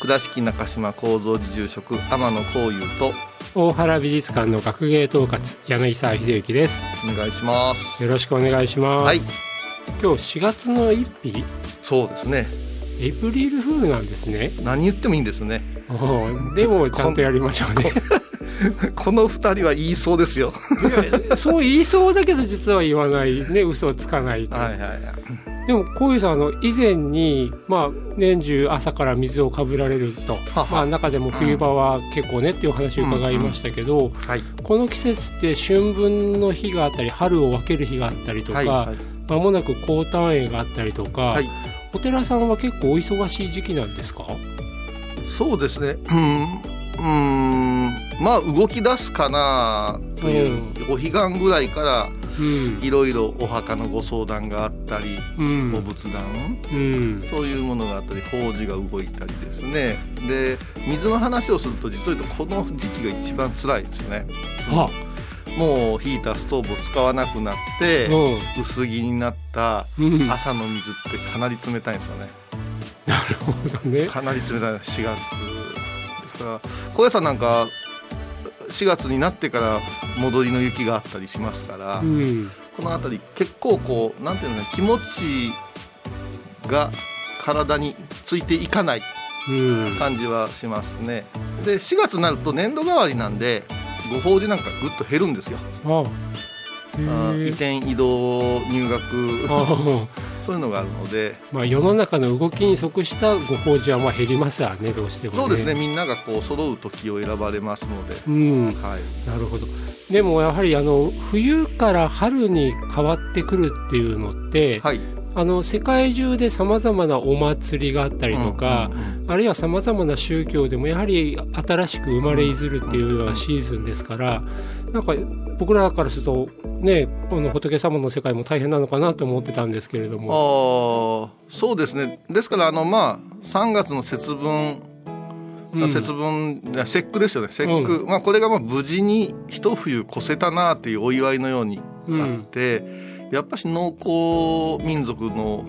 倉敷中島幸三寺住職天野幸雄と大原美術館の学芸統括柳沢秀幸です。お願いします。よろしくお願いします、はい。今日4月の1日。そうですね。エイプリルフールなんですね。何言ってもいいんですね。でもちゃんとやりましょうね。こ の二人は言いそうですよ。いやそう言いそうだけど実は言わない。ね嘘をつかないと、はいはいはいでもこういうさんあの以前に、まあ、年中朝から水をかぶられるとまあ、中でも冬場は結構ねっていうお話を伺いましたけど、はい。この季節って春分の日があったり春を分ける日があったりとか、はいはい。間もなく高単位があったりとか、はい。お寺さんは結構お忙しい時期なんですか？そうですね。うん。うんまあ動き出すかなという、お彼岸ぐらいからうん。いろいろお墓のご相談があったり、うん。お仏壇。うん。そういうものがあったり法事が動いたりですね。で水の話をすると実を言うとこの時期が一番辛いですよね。はもうヒーターストーブを使わなくなってうん。薄着になったうん。朝の水ってかなり冷たいんですよね。なるほどね。かなり冷たい。4月。ですから高野山なんか4月になってから戻りの雪があったりしますから、うん。この辺り結構こうなんていうのね気持ちが体についていかないうん。感じはしますね。で4月になると年度替わりなんでご法事なんかぐっと減るんですよ。移転移動入学。あそういうのがあるので。まあ世の中の動きに即したご法事はまあ減りますわねどうしてもね。そうですね。みんながこう揃う時を選ばれますので、うん。はい、なるほど。でもやはりあの冬から春に変わってくるっていうのって、はい、あの世界中でさまざまなお祭りがあったりとか、うんうんうん。あるいはさまざまな宗教でもやはり新しく生まれいずるっていうようなシーズンですからなんか僕らからするとねあの仏様の世界も大変なのかなと思ってたんですけれども。ああそうですね。ですからあのまあ3月の節分うん。節分、いや節句ですよね。節句、まあこれがまあ無事に一冬越せたなっていうお祝いのようにあって、やっぱし農耕民族の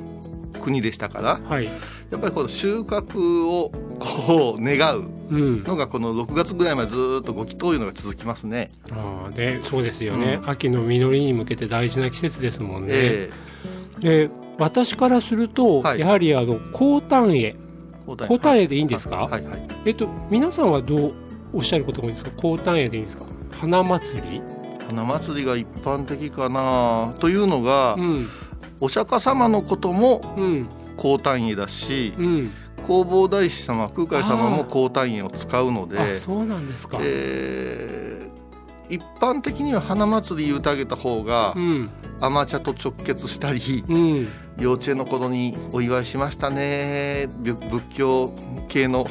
国でしたからはい。やっぱりこの収穫をこう願ううん、のがこの6月ぐらいまでずーっとご祈祷いうのが続きますね。ああでそうですよね、うん。秋の実りに向けて大事な季節ですもんね。えで私からすると、はい。やはりあの高単位高単位でいいんですか、はいはい。えっと皆さんはどうおっしゃることが多いんですか？高単位でいいんですか？花祭り？花祭りが一般的かなというのが、うん。お釈迦様のこともうん。高単位だし、うん。弘法大師様空海様も高単位を使うのであそうなんですか、えー一般的には花祭り言うてあげた方がうん。甘茶と直結したりうん。幼稚園の頃にお祝いしましたねぶ仏教系の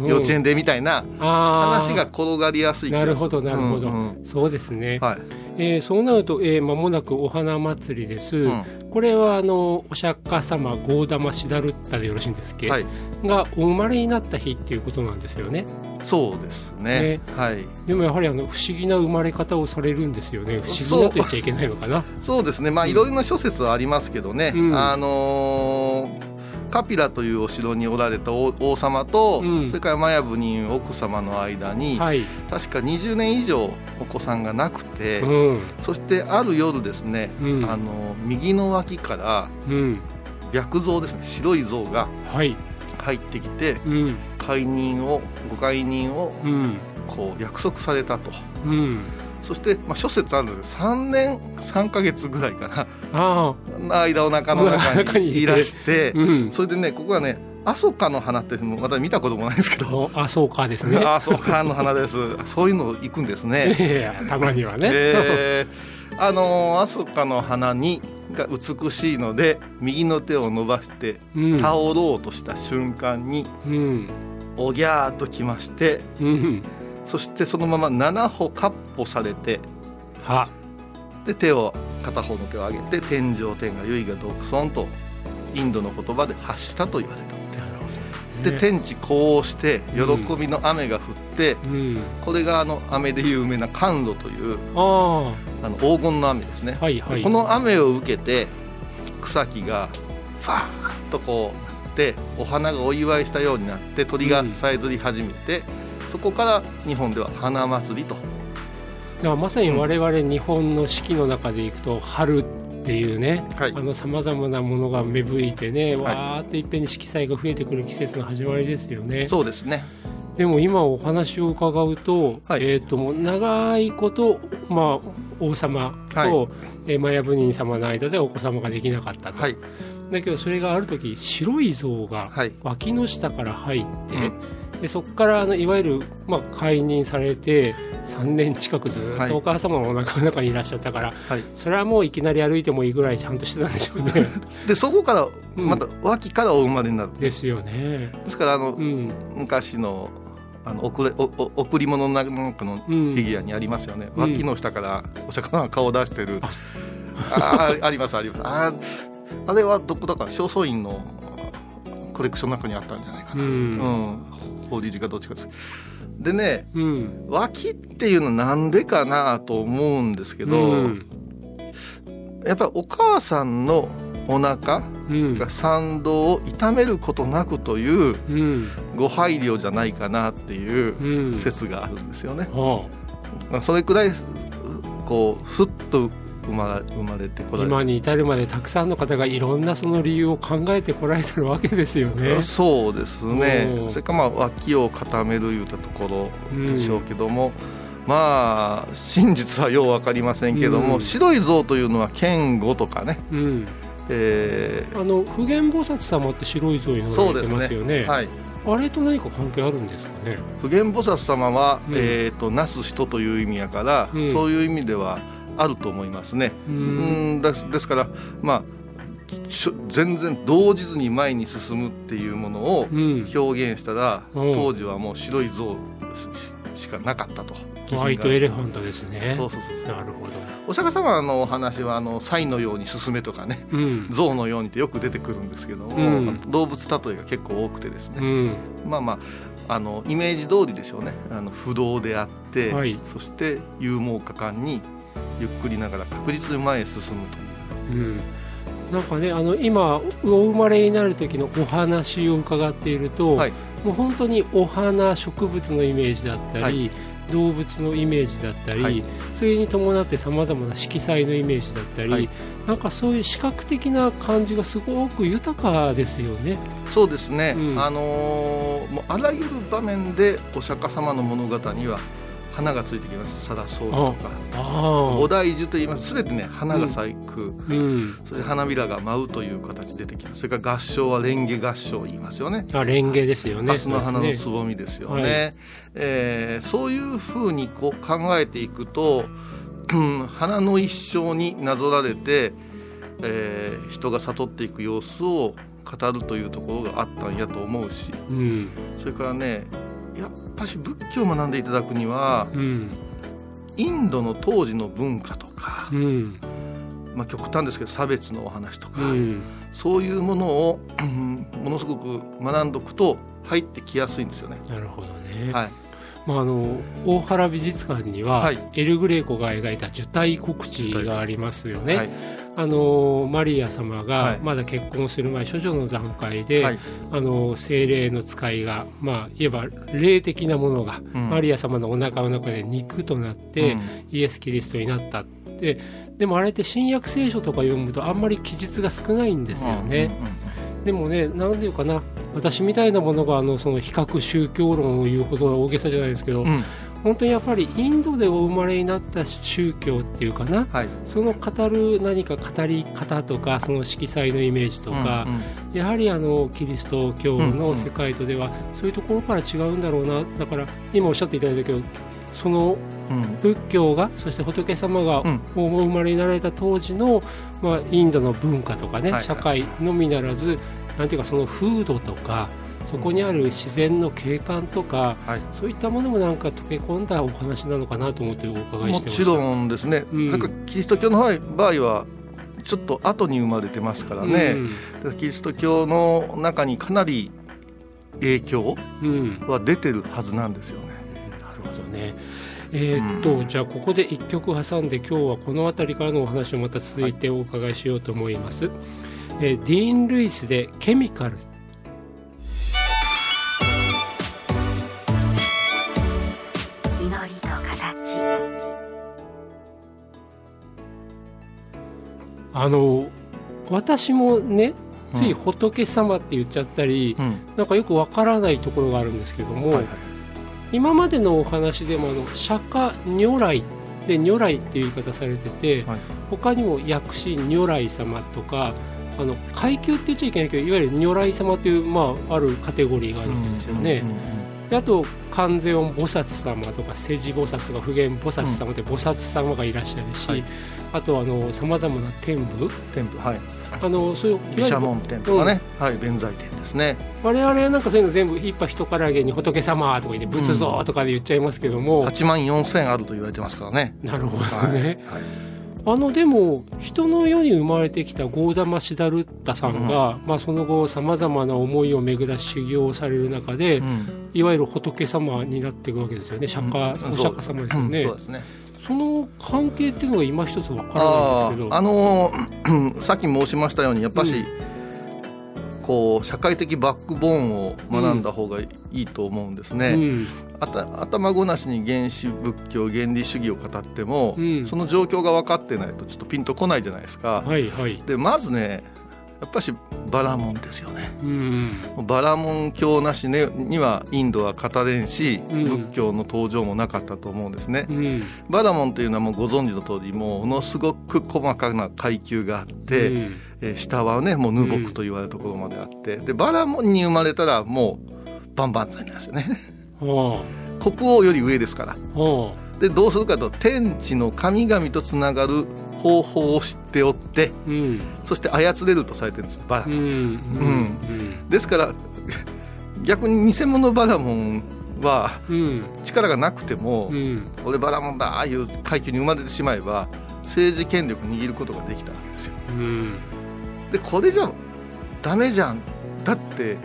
幼稚園でみたいな話が転がりやすいなるほどなるほど、うんうん。そうですね、はい。えーそうなると、えー間もなくお花祭りです、うん。これはあのお釈迦様ゴーダマシダルッタでよろしいんですっけ、はい、がお生まれになった日っていうことなんですよね。そうですね。はい。でもやはりあの不思議な生まれ方をされるんですよね。不思議なと言っちゃいけないのかな。そう。ですね。まあいろいろな諸説はありますけどね、うん。あのーカピラというお城におられた王王様と、うん。それからマヤブに奥様の間に、はい、確か20年以上お子さんがなくて、うん。そしてある夜ですね、うん。あの右の脇からうん。白象ですね白い象がはい。入ってきてうん。解任をご解任をうん。こう約束されたと、うん、そして、まあ、諸説あるんですけど3年3か月ぐらいかな。ああ、間お腹の中中にいらして、うん、それでねここはね阿蘇花の花ってもう私見たこともないんですけど。おあそうかですね。阿蘇花の花です。そういうの行くんですね。たまにはね。えーあの阿蘇花の花にが美しいので右の手を伸ばしてうん、倒ろうとした瞬間にうん、おぎゃーっときましてうん、そしてそのまま7歩かっ歩されては、で手を片方の手を上げて天上天下唯我独尊とインドの言葉で発したと言われた。で。天地こうして喜びの雨が降って、うん、これがあの雨で有名な甘露というああの黄金の雨ですね、あ、はいはい。この雨を受けて草木がファーッとこうなってお花がお祝いしたようになって鳥がさえずり始めて、そこから日本では花祭りと。だからまさに我々日本の四季の中でいくと春っていうね、さまざまなものが芽吹いてね、はい。わーっといっぺんに色彩が増えてくる季節の始まりですよね。そうですね。でも今お話を伺うと,、はい。えー、と長いこと、まあ、王様と、はい。えーマヤブニン様の間でお子様ができなかったと、はい。だけどそれがある時白い像がはい。脇の下から入って、うんでそこからあのいわゆる、まあ、解任されて3年近くずっはい。とお母様のお腹の中にいらっしゃったから、はい。それはもういきなり歩いてもいいぐらいちゃんとしてたんでしょうね。でそこからうん。また脇からお生まれになる、ですよね。ですからあの、うん。昔のあの贈れおお贈り物のなんかのフうん。ィギュアにありますよね、うん。脇の下からお魚が顔を出してる。ああありますあります。あーあれはどこだか正倉院のコレクションの中にあったんじゃないかうな、うん。ん。法理寺かどっちかですでねうん。脇っていうのはなんでかなと思うんですけど、うん。やっぱりお母さんのお腹うん。が産道を痛めることなくといううん。ご配慮じゃないかなっていううん。説があるんですよね。それくらいこうふっと生まれ生まれてこられあ今に至るまでたくさんの方がいろんなその理由を考えてこられてるわけですよね。そうですね。それからまあ脇を固めるいうたところでしょうけども、まあ真実はよう分かりませんけども、うん。白い像というのは剣吾とかね、うん、えあの普賢菩薩様って白い像にー乗られてますよね。はい、あれと何か関係あるんですかね？普賢菩薩様は、うん。えー、となす人という意味やから、うん。そういう意味ではあると思いますね。ううんんですですから、まあ、全然動じずに前に進むっていうものをうん、表現したら、う。ん当時はもう白い像ししかなかったと。ホワイトエレファントですね。そうそうそうなるほど。お釈迦様のお話はあのサイのように進めとかねうん、象のようにってよく出てくるんですけども、うん。動物例えが結構多くてですね、うん、まあまああのイメージ通りでしょうね。あの不動であって、はい。そして勇猛果敢にゆっくりながら確実に前へ進むと。いううん。なんかね、あの今お生まれになる時のお話を伺っていると、はい。もう本当にお花植物のイメージだったり、はい。動物のイメージだったり、はい。それに伴ってさまざまな色彩のイメージだったり、はい。なんかそういう視覚的な感じがすごく豊かですよね。そうですね、うん。あのーもうあらゆる場面でお釈迦様の物語には花がついてきます貞僧とかあ菩提樹といいます。全てね花が咲く、うん、そして花びらが舞うという形で出てきます。それから合唱は蓮華合唱言いますよね。あレンゲですよね。蓮の花のつそうぼみですよね。はい。えーそういうふうにこう考えていくとうん花の一生になぞられて、えー人が悟っていく様子を語るというところがあったんやと思うし。うん、それからねやっぱし仏教を学んでいただくにはうん、インドの当時の文化とか、うん、まあ、極端ですけど差別のお話とか、うん、そういうものをうんものすごく学んどくと入ってきやすいんですよね。なるほどね。はい、まあ、あの大原美術館には、はい。エル・グレーコが描いた受胎告知がありますよね、はい。あのマリア様はい。がまだ結婚する前処女の段階で、はい。あの精霊の使いが、まあ、いわば霊的なものが、うん。マリア様のお腹の中で肉となって、うん。イエス・キリストになったって。でもあれって新約聖書とか読むとあんまり記述が少ないんですよね、うんうんうんでもね、なんていうかな、私みたいなものがあのその比較宗教論を言うほど大げさじゃないですけど、うん。本当にやっぱりインドでお生まれになった宗教っていうかな、はい、その語る何か語り方とかその色彩のイメージとか、うんうん。やはりあのキリスト教の世界とでは、そういうところから違うんだろうなだから今おっしゃっていただいたけどそのうん。仏教がそして仏様がうん。お生まれになられた当時の、まあ、インドの文化とかね、はいはい。社会のみならずなんていうかその風土とかそこにある自然の景観とか、はい。そういったものもなんか溶け込んだお話なのかなと思ってお伺いもしてました。ちろんですね、うん。キリスト教の場合はちょっと後に生まれてますからね、だからキリスト教の中にかなり影響うん、うん。は出てるはずなんですよね。ね。えーっと、じゃあここで一曲挟んで今日はこの辺りからのお話をまた続いてお伺いしようと思います。えーディーン・ルイスで「ケミカル。ズ」祈りと形。あの私もねついうん仏様って言っちゃったり、うん。なんかよくわからないところがあるんですけども、はいはい今までのお話でもあの釈迦如来で如来っていう言い方されてて、はい。他にも薬師如来様とかあの階級って言っちゃいけないけどいわゆる如来様という、まあ、あるカテゴリーがあるわけですよね。あと観世音菩薩様とか世持菩薩とか普賢菩薩様で菩薩様がいらっしゃるし、はい。あとさまざまな天部。天部はい。あのそういういわゆる毘沙門天とかね、はい弁財天ですね。我々はなんかそういうの全部一派人からげに仏様とか言って仏像とかで言っちゃいますけども、8万4千あると言われてますからね。なるほどはいね、はい。あのでも人の世に生まれてきたゴーダマ・シダルッタさんが、まあ、その後さまざまな思いを巡ら修行をされる中で、うん。いわゆる仏様になっていくわけですよね。釈迦、うん。お釈迦様ですよね、うんそうですね。その関係っていうのが今一つわからないんあですけど。ああのー さっき申しましたようにやっぱし、うんこう社会的バックボーンを学んだ方がいいと思うんですね、うん。あた頭ごなしに原始仏教原理主義を語っても、うんその状況が分かってないとちょっとピンとこないじゃないですか、はいはいでまずねやっぱしバラモンですよね。うんバラモン教なし、ね、にはインドは語れんし、うん。仏教の登場もなかったと思うんですね、うん。バラモンというのはもうご存知の通りものすごく細かな階級があって、うん。えー下はねもうヌボクと言われるところまであって、でバラモンに生まれたらもうバンバン剤なんですよね。は国王より上ですから。でどうするかと天地の神々とつながる方法を知っておってあうん。そして操れるとされてるんですバラ。モン、うん。うん。ですから逆に偽物バラモンはうん。力がなくても、うん。俺バラモンだああいう階級に生まれてしまえば政治権力握ることができたわけですよ。うん。でこれじゃダメじゃん。だって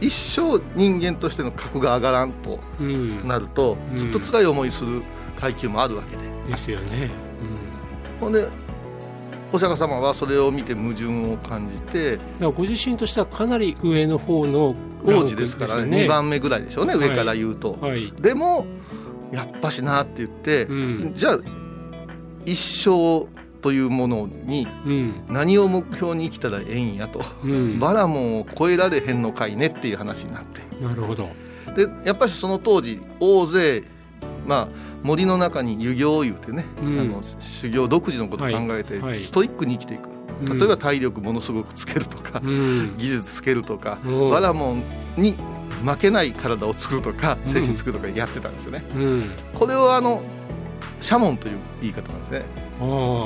一生人間としての格が上がらんとうん。なるとうんずっと辛い思いする階級もあるわけで、ですよねほんでお釈迦様はそれを見て矛盾を感じてご自身としてはかなり上の方の王子ですからねよ2番目ぐらいでしょうね、はい。上から言うと、はい。でもやっぱしなって言って、うん。じゃあ一生というものにうん。何を目標に生きたらええんやと、うん。バラモンを超えられへんのかいねっていう話になって。なるほど。でやっぱりその当時大勢まあ森の中に遊行を言うてね、うん。あの修行独自のことを考えて、はい。はいストイックに生きていく。うん。例えば体力ものすごくつけるとか、うん。技術つけるとか、う。んバラモンに負けない体を作るとかうん。精神作るとかやってたんですよね、うん。これをあのシャモンという言い方なんですね。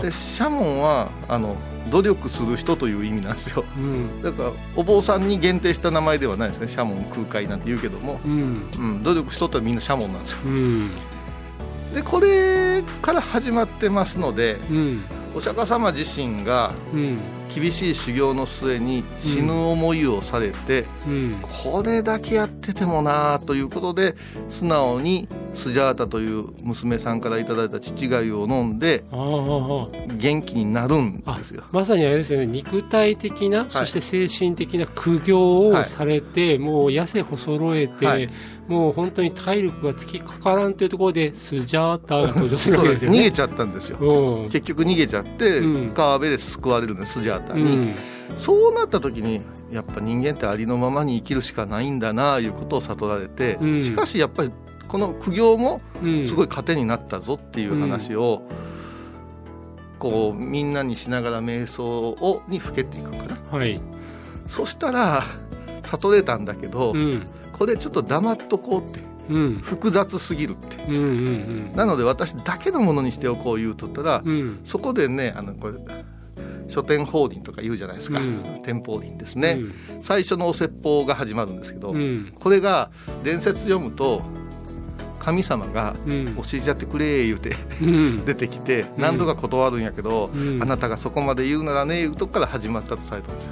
でシャモンはあの努力する人という意味なんですよ。うん。だからお坊さんに限定した名前ではないですね。シャモン空海なんて言うけども、うん。うん、努力しとったらみんなシャモンなんですよ。うんでこれから始まってますのでうん。お釈迦様自身がうん。厳しい修行の末に死ぬ思いをされて、うん。これだけやっててもなあということで素直にスジャータという娘さんからいただいた乳がゆを飲んで元気になるんですよ。まさにあれですよね。肉体的な、そして精神的な苦行をされて、もう痩せ細ろえて、はいもう本当に体力がつきかからんというところでスジャータが登場するわけですよね。逃げちゃったんですよ。うん。結局逃げちゃって、うん。川辺で救われるんですスジャータに、うん。そうなった時にやっぱ人間ってありのままに生きるしかないんだなあいうことを悟られて、うん。しかしやっぱりこの苦行もうん。すごい糧になったぞっていう話を、こうみんなにしながら瞑想をにふけていくのかな。はい。そしたら悟れたんだけど、うんこれちょっと黙っとこうって。うん。複雑すぎるって。うんうんなので私だけのものにしておこう言うとったら、うん。うんそこでねあのこれ書店法輪とか言うじゃないですか、うん。天法輪ですね、最初のお説法が始まるんですけど、うん。うんこれが伝説読むと神様がうん。教えちゃってくれ言うてうん。出てきて何度か断るんやけど、うん。あなたがそこまで言うならねいうとこから始まったとされたんですよ。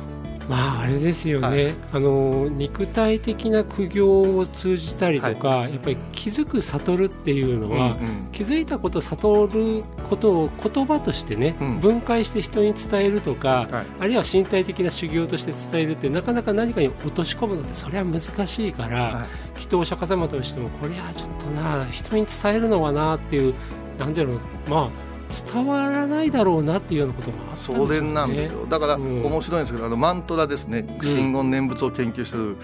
まああれですよね、はい。あの肉体的な苦行を通じたりとか、やっぱり気づく悟るっていうのは、うんうん。気づいたこと悟ることを言葉としてね、うん。分解して人に伝えるとか、はい。あるいは身体的な修行として伝えるってなかなか何かに落とし込むのってそれは難しいから、はい。きっとお釈迦様としてもこれはちょっとな人に伝えるのはなっていうなんだろうまあ伝わらないだろうなっていうようなこともあったんでんなんですよ。だからうん。面白いんですけどあのマントラですね。ん。真言念仏を研究してる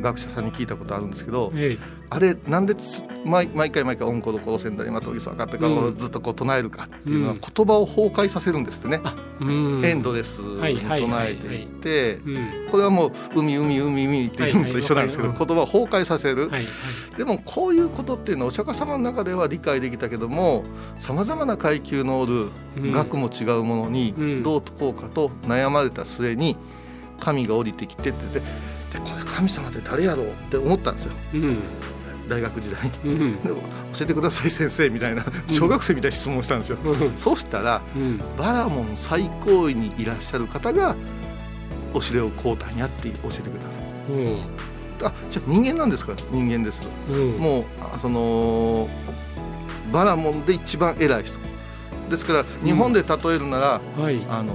学者さんに聞いたことあるんですけど、えあれなんでつ毎毎回毎回「オンコロコロセンダリマトギソアカ」とかをうん。ずっとこう唱えるかっていうのはうん。言葉を崩壊させるんですってね、エンドレスに唱はいえていってうん。これはもう「海海海海」っていうのと一緒なんですけど言葉を崩壊させる、でもこういうことっていうのはお釈迦様の中では理解できたけどもさまざまな階級のおるうん。学も違うものにうん。どう解こうかと悩まれた末に神が降りてきてって言ってでこれ神様って誰やろうって思ったんですよ。うん大学時代。に。うん。でも教えてください先生みたいな小学生みたいな質問をしたんですよ、うん。そうしたらうん。バラモン最高位にいらっしゃる方がお知れをこうたんやって教えてください。うん。あじゃあ人間なんですか？人間ですうん。もうあそのバラモンで一番偉い人。ですから日本で例えるなら、はい。あの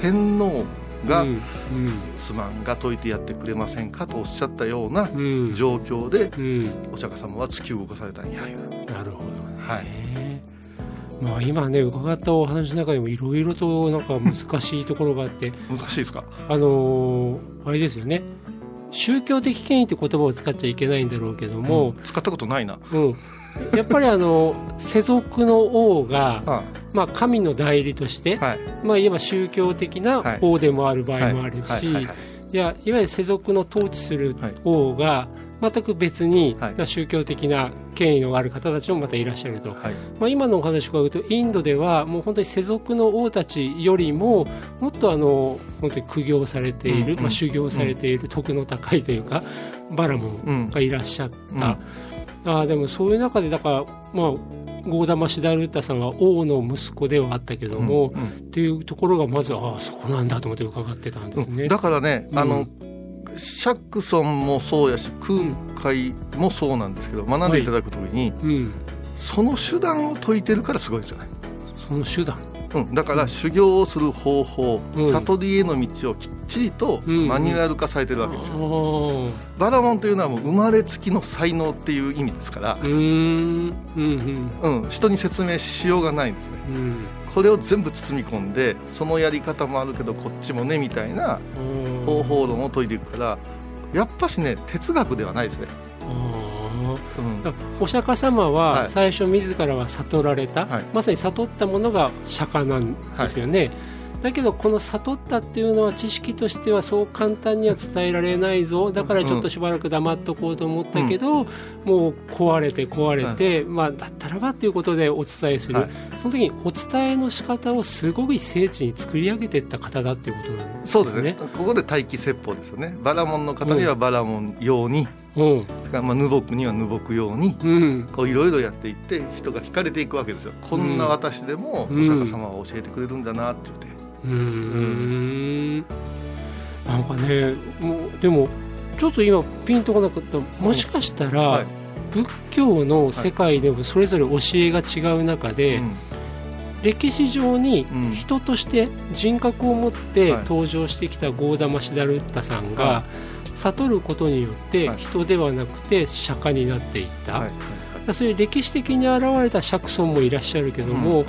天皇が、うんすまんが解いてやってくれませんかとおっしゃったような状況でうん。お釈迦様は突き動かされたんや。なるほどね。はい。まあ今ね伺ったお話の中でもいろいろとなんか難しいところがあって。難しいですか？あのーあれですよね。宗教的権威って言葉を使っちゃいけないんだろうけども、うん。使ったことないな。うん やっぱりあの世俗の王が、あまあ、神の代理として、はい。まあ、いわば宗教的な王でもある場合もあるし、はい。はい。はい。いやいわゆる世俗の統治するはい。王が全く別に、はい。まあ宗教的な権威のある方たちもまたいらっしゃると、はい。まあ、今のお話を伺うとインドではもう本当に世俗の王たちよりももっとあの本当に苦行されている、うんうんまあ、修行されている徳の高いというかバラモンがいらっしゃった、あーでもそういう中でだからまあゴーダマ・シダルッタさんは王の息子ではあったけども、うんっていうところがまずああそこなんだと思って伺ってたんですね。だからね、うん。あのシャクソンもそうやし空海もそうなんですけど学んでいただくときに、うん、その手段を解いてるからすごいですよね、その手段。うん、だから修行をする方法、うん。悟りへの道をきっちりとうんマニュアル化されてるわけですよ、あー。バラモンというのはもう生まれつきの才能っていう意味ですからう、ーんうんうん。うん、人に説明しようがないんですね。うんこれを全部包み込んでそのやり方もあるけどこっちもねみたいな方法論を解いていくからやっぱしね哲学ではないですね、あうん。お釈迦様ははい。最初自らは悟られた、はい。まさに悟ったものが釈迦なんですよね、だけどこの悟ったっていうのは知識としてはそう簡単には伝えられないぞ。だからちょっとしばらく黙っとこうと思ったけど、もう壊れて壊れて、まあ、だったらばっていうことでお伝えする、はい。その時にお伝えの仕方をすごい精緻に作り上げていった方だっていうことなんですね。そうですね。ここで待機説法ですよね。バラモンの方にはバラモン用に、うん。それからまあヌボクにはヌボク用にうん。こういろいろやっていって人が惹かれていくわけですよ。こんな私でもおうん。釈迦様は教えてくれるんだなって言って、うーんなんかねもうでもちょっと今ピンとこなかった。もしかしたら、はい。仏教の世界でもそれぞれ教えが違う中で、うん。歴史上にうん人として人格を持ってはい。登場してきたゴーダマ・シダルッタさんが、は悟ることによってはい。人ではなくて釈迦になっていった、はい。そういう歴史的に現れた釈尊もいらっしゃるけども、うん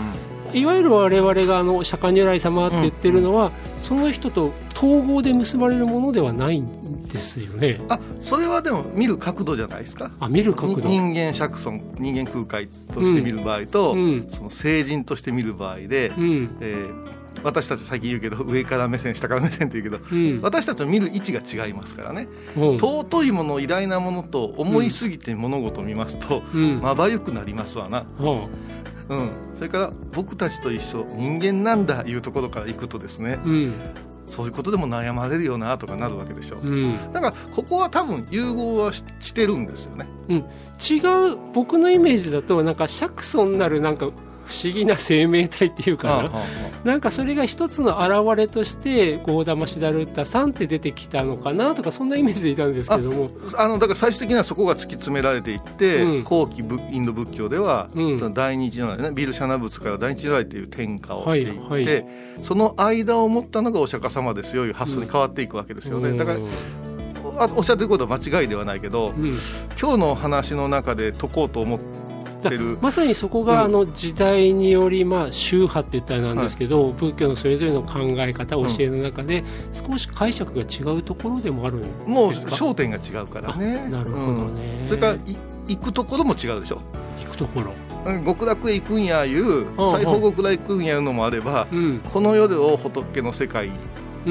いわゆる我々があの釈迦如来様って言ってるのは、その人と統合で結ばれるものではないんですよね。あそれはでも見る角度じゃないですか？あ見る角度。に人間釈尊人間空海として見る場合と、うん。その聖人として見る場合で、うん。えー私たち最近言うけど上から目線下から目線って言うけどうん。私たちの見る位置が違いますからね、うん。尊いもの偉大なものと思いすぎて物事を見ますと、うん。まばゆくなりますわな、はうん、それから僕たちと一緒人間なんだいうところからいくとですねそういうことでも悩まれるよなとかなるわけでしょ、う。ん。だからここは多分融合はししてるんですよね。違う僕のイメージだとなんか釈尊なるなんか不思議な生命体っていうかな、なんかそれが一つの表れとしてゴーダマシダルッタさんって出てきたのかなとかそんなイメージでいたんですけども。あのだから最終的にはそこが突き詰められていって、うん。後期仏インド仏教では、うん。第二次如来ねビルシャナ仏から第二次如来という天下をしていって、はいはい。その間を持ったのがお釈迦様ですよいう発想に変わっていくわけですよね、だからあおっしゃってることは間違いではないけど、うん。今日の話の中で解こうと思ってる。まさにそこがあの時代によりまあ宗派って言ったらなんですけど、仏教のそれぞれの考え方教えの中で少し解釈が違うところでもあるんですか？もう焦点が違うからね。あなるほどね。うん。それからい行くところも違うでしょ。行くところ。うん極楽へ行くんやいううん西方極楽へ行くんやいうのもあれば、うん。この世を仏の世界うんうん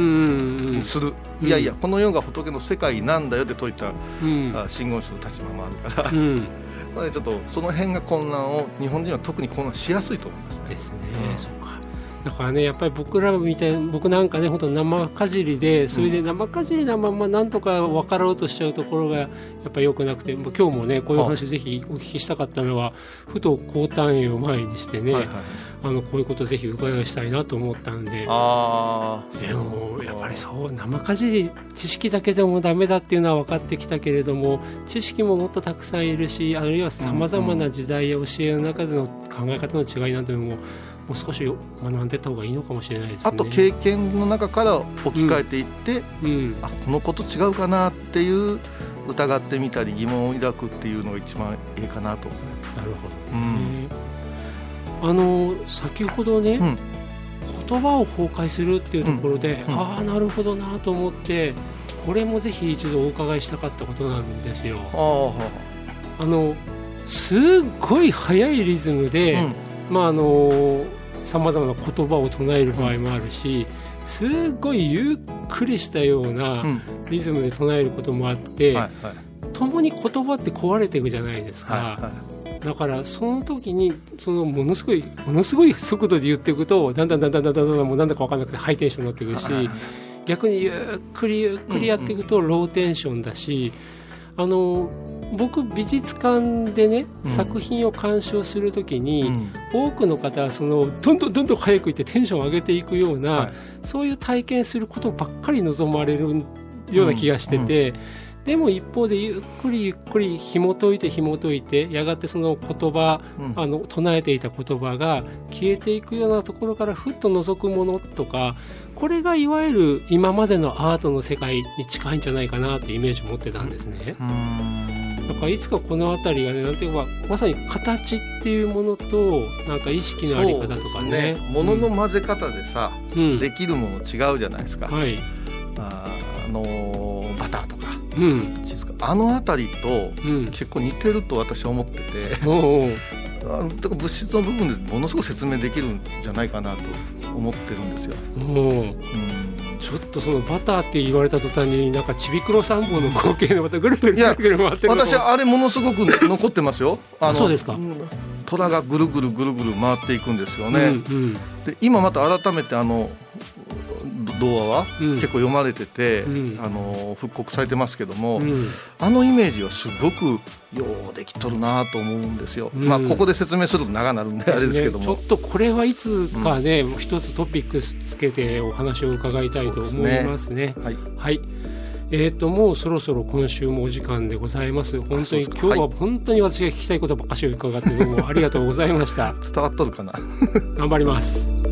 にする、うん。いやいやこの世が仏の世界なんだよって説いた、うん。あ真言宗の立場もあるから、うん。まあねちょっとその辺が混乱を日本人は特に混乱しやすいと思いますね。ですね、うんそうかだからねやっぱり僕らみたい僕なんかね本当生かじりでそれで生かじりなままなんとか分かろうとしちゃうところがやっぱり良くなくて今日もねこういう話ぜひお聞きしたかったのはふと高単位を前にしてね、はいはい、あのこういうことぜひ伺いしたいなと思ったんで。あでもやっぱりそう生かじり知識だけでもダメだっていうのは分かってきたけれども知識ももっとたくさんいるしあるいはさまざまな時代や教えの中での考え方の違いなんていうのももう少し学んでた方がいいのかもしれないですね。あと経験の中から置き換えていって、うん。あこのこと違うかなっていう疑ってみたり疑問を抱くっていうのが一番いいかなと、なるほど、うん。ね。あの先ほどね、うん。言葉を崩壊するっていうところで、うん。うん。ああなるほどなと思ってこれもぜひ一度お伺いしたかったことなんですよ。ああのすっごい速いリズムで、あ、うん。まああのさまざまな言葉を唱える場合もあるし、すっごいゆっくりしたようなうん。リズムで唱えることもあって、共に言葉って壊れていくじゃないですか、はいはい。だからその時にそのものすごいものすごい速度で言っていくとだんだんだんだんだんだんだんもうなんだか分かんなくてハイテンションになっていくし、逆にゆっくりゆっくりやっていくとローテンションだし、あの僕美術館でね、うん。作品を鑑賞するときに、うん。多くの方はそのどんどんどんどん早くいってテンションを上げていくような、はい。そういう体験することばっかり望まれるような気がしてて、でも一方でゆっくりゆっくり紐解いて紐解いてやがてその言葉うん。あの唱えていた言葉が消えていくようなところからふっと覗くものとかこれがいわゆる今までのアートの世界に近いんじゃないかなってイメージを持ってたんですね。うん。だからいつかこの辺りがねなんていうかまさに形っていうものとなんか意識のあり方とかね。そうです物の混ぜ方でさ、うん、できるもの違うじゃないですか、はい、ああのバターとか。うん。あの辺りとうん、結構似てると私は思ってて。おうおう。あの物質の部分でものすごく説明できるんじゃないかなと思ってるんですよ、おううん、ちょっとそのバターって言われた途端になんかちびくろ三本の光景がまたぐるぐるぐるぐる回ってる私はあれものすごく残ってますよ。あのそうですか。ん。虎がぐるぐるぐるぐる回っていくんですよね、うんうん。で今また改めてあのど童話はうん。結構読まれてて、うん。あの復刻されてますけども、うん。あのイメージはすごくようできとるなと思うんですよ、うん。まあここで説明すると長なるんであれですけども、ねちょっとこれはいつかね、一つトピックスつけてお話を伺いたいと思いますね。はい。はい。えっ、と、もうそろそろ今週もお時間でございます。本当に今日は本当に私が聞きたいことばっかし伺ってどうもありがとうございました。伝わっとるかな？頑張ります。